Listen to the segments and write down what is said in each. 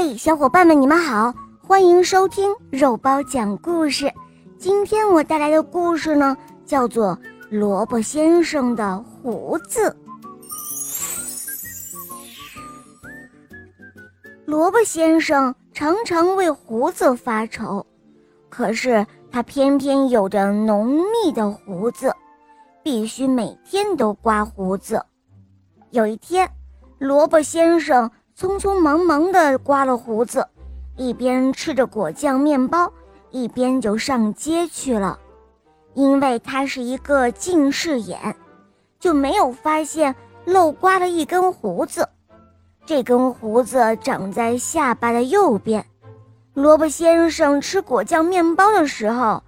嘿，小伙伴们，你们好，欢迎收听肉包讲故事。今天我带来的故事呢，叫做《萝卜先生的胡子》。萝卜先生常常为胡子发愁，可是他偏偏有着浓密的胡子，必须每天都刮胡子。有一天，萝卜先生。匆匆忙忙地刮了胡子，一边吃着果酱面包，一边就上街去了。因为他是一个近视眼，就没有发现漏刮了一根胡子。这根胡子长在下巴的右边。萝卜先生吃果酱面包的时候，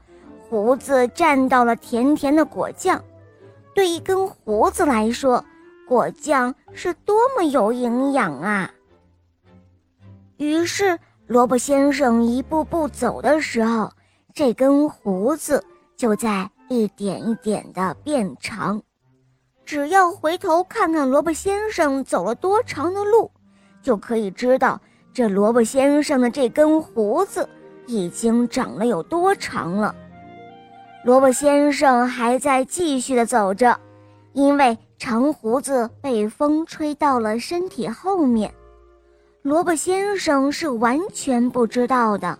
胡子沾到了甜甜的果酱。对一根胡子来说，果酱是多么有营养啊！于是，萝卜先生一步步走的时候，这根胡子就在一点一点地变长。只要回头看看萝卜先生走了多长的路，就可以知道这萝卜先生的这根胡子已经长了有多长了。萝卜先生还在继续地走着，因为长胡子被风吹到了身体后面。萝卜先生是完全不知道的，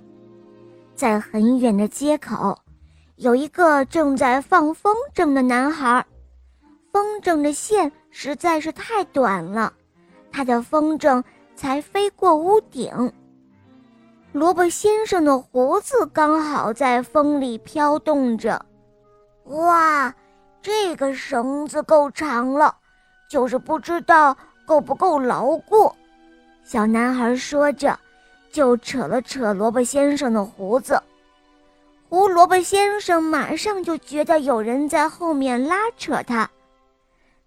在很远的街口，有一个正在放风筝的男孩，风筝的线实在是太短了，他的风筝才飞过屋顶。萝卜先生的胡子刚好在风里飘动着，哇，这个绳子够长了，就是不知道够不够牢固。小男孩说着，就扯了扯萝卜先生的胡子。胡萝卜先生马上就觉得有人在后面拉扯他。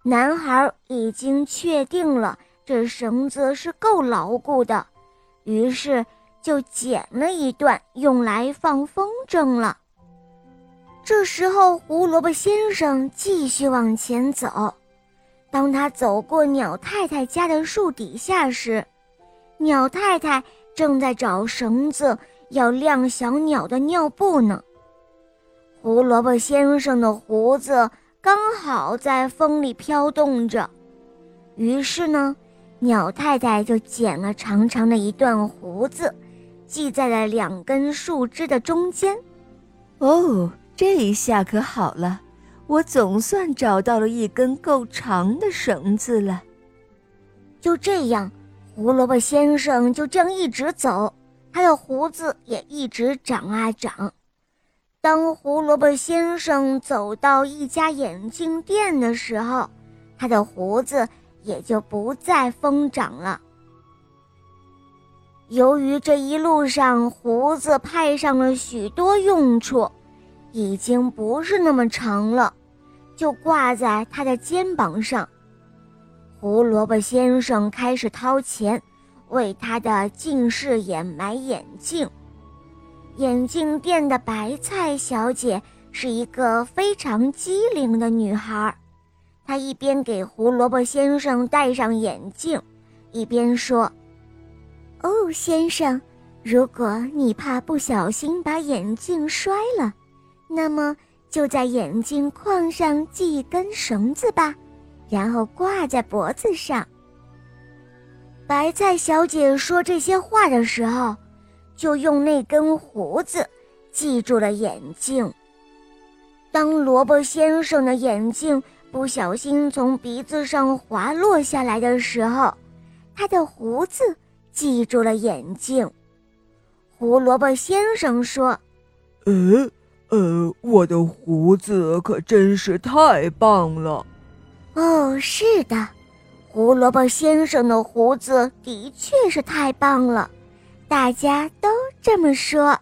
男孩已经确定了这绳子是够牢固的，于是就剪了一段用来放风筝了。这时候，胡萝卜先生继续往前走。当他走过鸟太太家的树底下时，鸟太太正在找绳子，要晾小鸟的尿布呢。胡萝卜先生的胡子刚好在风里飘动着，于是呢，鸟太太就剪了长长的一段胡子，系在了两根树枝的中间。哦，这一下可好了，我总算找到了一根够长的绳子了。就这样。胡萝卜先生就这样一直走，他的胡子也一直长啊长。当胡萝卜先生走到一家眼镜店的时候，他的胡子也就不再疯长了。由于这一路上胡子派上了许多用处，已经不是那么长了，就挂在他的肩膀上。胡萝卜先生开始掏钱，为他的近视眼买眼镜。眼镜店的白菜小姐是一个非常机灵的女孩，她一边给胡萝卜先生戴上眼镜，一边说：“哦，先生，如果你怕不小心把眼镜摔了，那么就在眼镜框上系一根绳子吧。”然后挂在脖子上。白菜小姐说这些话的时候，就用那根胡子系住了眼镜。当萝卜先生的眼镜不小心从鼻子上滑落下来的时候，他的胡子系住了眼镜。胡萝卜先生说：“呃，呃，我的胡子可真是太棒了。”哦，是的，胡萝卜先生的胡子的确是太棒了，大家都这么说。